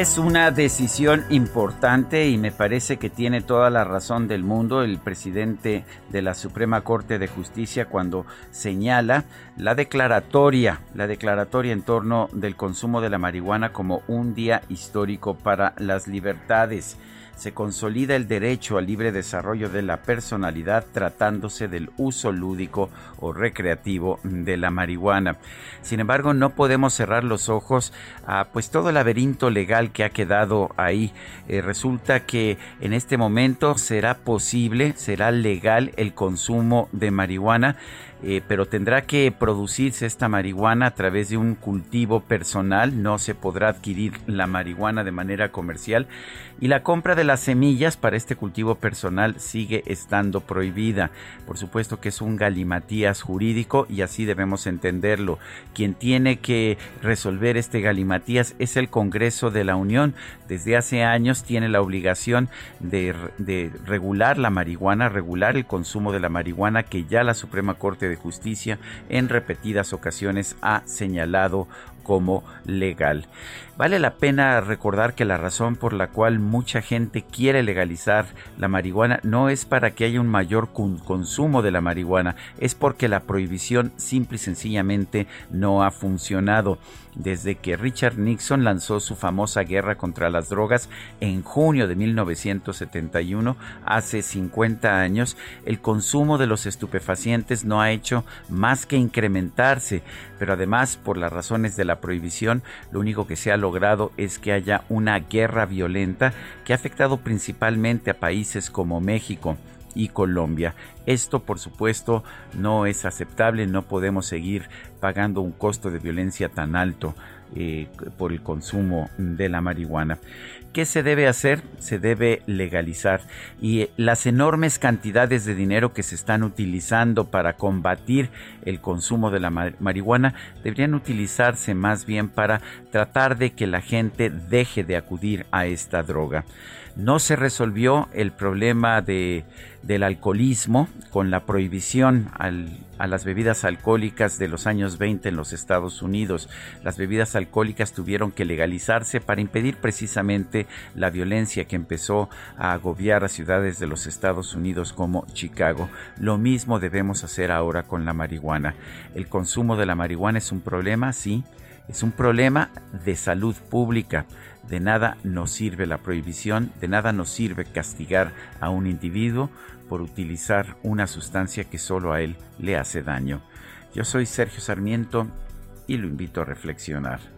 Es una decisión importante y me parece que tiene toda la razón del mundo el presidente de la Suprema Corte de Justicia cuando señala la declaratoria, la declaratoria en torno del consumo de la marihuana como un día histórico para las libertades se consolida el derecho al libre desarrollo de la personalidad tratándose del uso lúdico o recreativo de la marihuana. Sin embargo, no podemos cerrar los ojos a pues todo el laberinto legal que ha quedado ahí. Eh, resulta que en este momento será posible, será legal el consumo de marihuana eh, pero tendrá que producirse esta marihuana a través de un cultivo personal, no se podrá adquirir la marihuana de manera comercial y la compra de las semillas para este cultivo personal sigue estando prohibida. Por supuesto que es un galimatías jurídico y así debemos entenderlo. Quien tiene que resolver este galimatías es el Congreso de la Unión. Desde hace años tiene la obligación de, de regular la marihuana, regular el consumo de la marihuana que ya la Suprema Corte de Justicia en repetidas ocasiones ha señalado como legal. Vale la pena recordar que la razón por la cual mucha gente quiere legalizar la marihuana no es para que haya un mayor consumo de la marihuana, es porque la prohibición simple y sencillamente no ha funcionado. Desde que Richard Nixon lanzó su famosa guerra contra las drogas en junio de 1971, hace 50 años, el consumo de los estupefacientes no ha hecho más que incrementarse, pero además por las razones de la prohibición, lo único que se ha logrado es que haya una guerra violenta que ha afectado principalmente a países como México y Colombia. Esto, por supuesto, no es aceptable, no podemos seguir pagando un costo de violencia tan alto eh, por el consumo de la marihuana. ¿Qué se debe hacer? Se debe legalizar. Y las enormes cantidades de dinero que se están utilizando para combatir el consumo de la marihuana deberían utilizarse más bien para tratar de que la gente deje de acudir a esta droga. No se resolvió el problema de, del alcoholismo con la prohibición a las bebidas alcohólicas de los años 20 en los Estados Unidos. Las bebidas alcohólicas tuvieron que legalizarse para impedir precisamente la violencia que empezó a agobiar a ciudades de los Estados Unidos como Chicago. Lo mismo debemos hacer ahora con la marihuana. El consumo de la marihuana es un problema, sí, es un problema de salud pública. De nada nos sirve la prohibición, de nada nos sirve castigar a un individuo por utilizar una sustancia que solo a él le hace daño. Yo soy Sergio Sarmiento y lo invito a reflexionar.